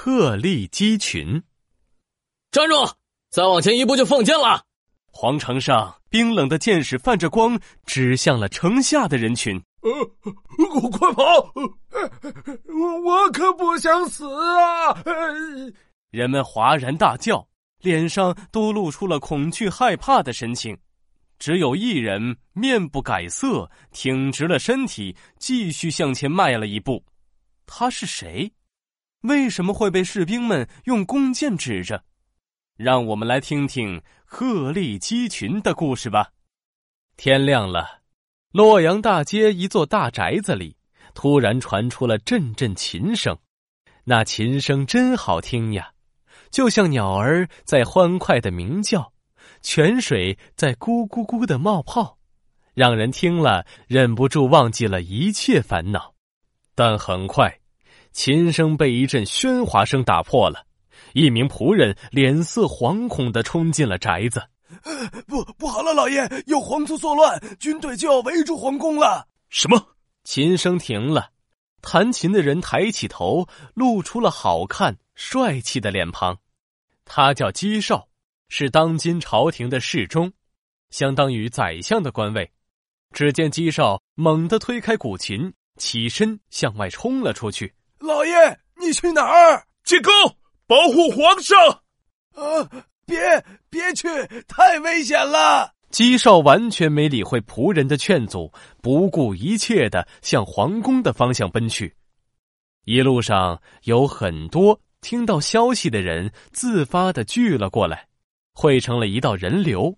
鹤立鸡群。站住！再往前一步就放箭了。皇城上冰冷的箭矢泛着光，指向了城下的人群。呃，快跑！我我可不想死啊！人们哗然大叫，脸上都露出了恐惧害怕的神情。只有一人面不改色，挺直了身体，继续向前迈了一步。他是谁？为什么会被士兵们用弓箭指着？让我们来听听鹤立鸡群的故事吧。天亮了，洛阳大街一座大宅子里，突然传出了阵阵琴声。那琴声真好听呀，就像鸟儿在欢快的鸣叫。泉水在咕咕咕的冒泡，让人听了忍不住忘记了一切烦恼。但很快，琴声被一阵喧哗声打破了。一名仆人脸色惶恐的冲进了宅子。不，不好了，老爷，有皇族作乱，军队就要围住皇宫了。什么？琴声停了，弹琴的人抬起头，露出了好看帅气的脸庞。他叫姬少。是当今朝廷的侍中，相当于宰相的官位。只见姬少猛地推开古琴，起身向外冲了出去。老爷，你去哪儿？进宫保护皇上。啊！别别去，太危险了！姬少完全没理会仆人的劝阻，不顾一切的向皇宫的方向奔去。一路上有很多听到消息的人自发的聚了过来。汇成了一道人流，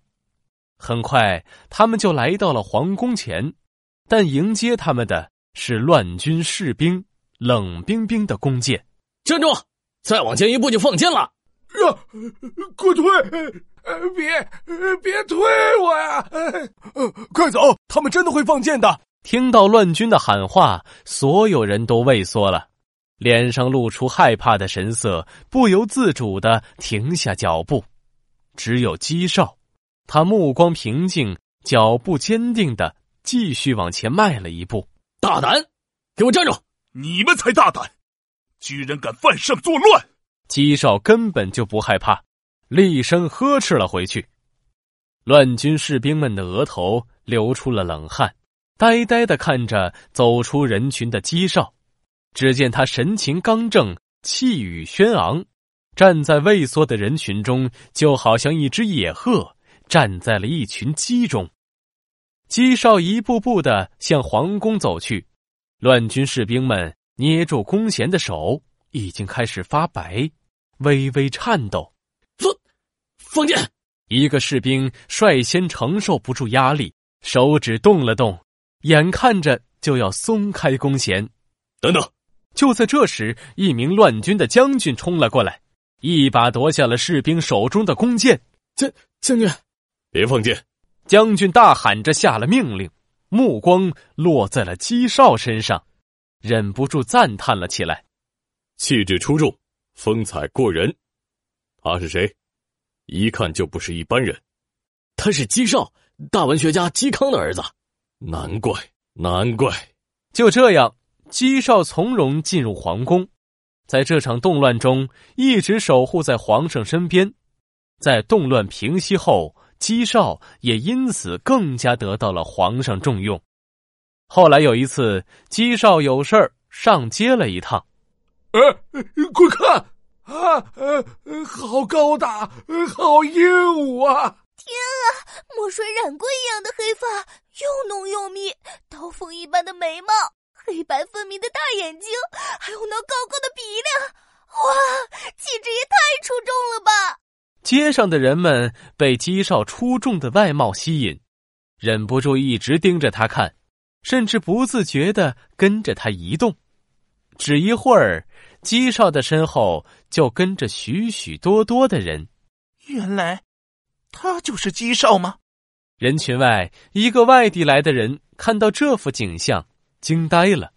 很快他们就来到了皇宫前，但迎接他们的是乱军士兵，冷冰冰的弓箭。站住！再往前一步就放箭了！啊！快退！别别推我呀！快走！他们真的会放箭的。听到乱军的喊话，所有人都畏缩了，脸上露出害怕的神色，不由自主的停下脚步。只有姬少，他目光平静，脚步坚定的继续往前迈了一步。大胆，给我站住！你们才大胆，居然敢犯上作乱！姬少根本就不害怕，厉声呵斥了回去。乱军士兵们的额头流出了冷汗，呆呆的看着走出人群的姬少。只见他神情刚正，气宇轩昂。站在畏缩的人群中，就好像一只野鹤站在了一群鸡中。姬少一步步的向皇宫走去，乱军士兵们捏住弓弦的手已经开始发白，微微颤抖。放，放箭！一个士兵率先承受不住压力，手指动了动，眼看着就要松开弓弦。等等！就在这时，一名乱军的将军冲了过来。一把夺下了士兵手中的弓箭，将将军，别放箭！将军大喊着下了命令，目光落在了姬少身上，忍不住赞叹了起来：气质出众，风采过人。他是谁？一看就不是一般人。他是姬少，大文学家嵇康的儿子。难怪，难怪。就这样，姬少从容进入皇宫。在这场动乱中，一直守护在皇上身边。在动乱平息后，姬少也因此更加得到了皇上重用。后来有一次，姬少有事儿上街了一趟。呃，快看啊，呃，好高大，好英武啊！天啊，墨水染过一样的黑发，又浓又密，刀锋一般的眉毛。黑白分明的大眼睛，还有那高高的鼻梁，哇，气质也太出众了吧！街上的人们被姬少出众的外貌吸引，忍不住一直盯着他看，甚至不自觉的跟着他移动。只一会儿，姬少的身后就跟着许许多多的人。原来，他就是姬少吗？人群外，一个外地来的人看到这幅景象。惊呆了，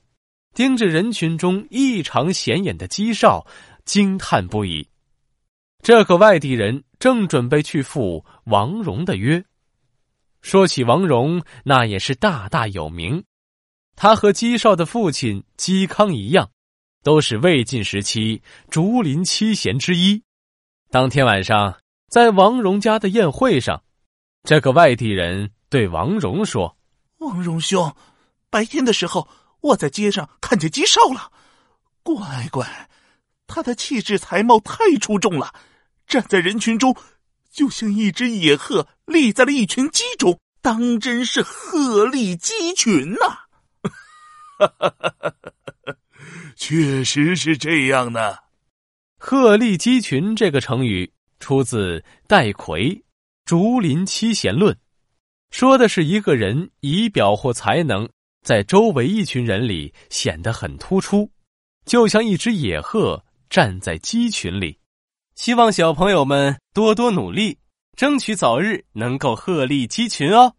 盯着人群中异常显眼的姬少，惊叹不已。这个外地人正准备去赴王戎的约。说起王戎，那也是大大有名。他和姬少的父亲嵇康一样，都是魏晋时期竹林七贤之一。当天晚上，在王荣家的宴会上，这个外地人对王荣说：“王荣兄，白天的时候我在街上看见姬少了，乖乖，他的气质才貌太出众了，站在人群中，就像一只野鹤立在了一群鸡中，当真是鹤立鸡群呐！”哈哈哈哈哈！确实是这样的。鹤立鸡群这个成语出自戴逵《竹林七贤论》，说的是一个人仪表或才能在周围一群人里显得很突出，就像一只野鹤站在鸡群里。希望小朋友们多多努力，争取早日能够鹤立鸡群哦。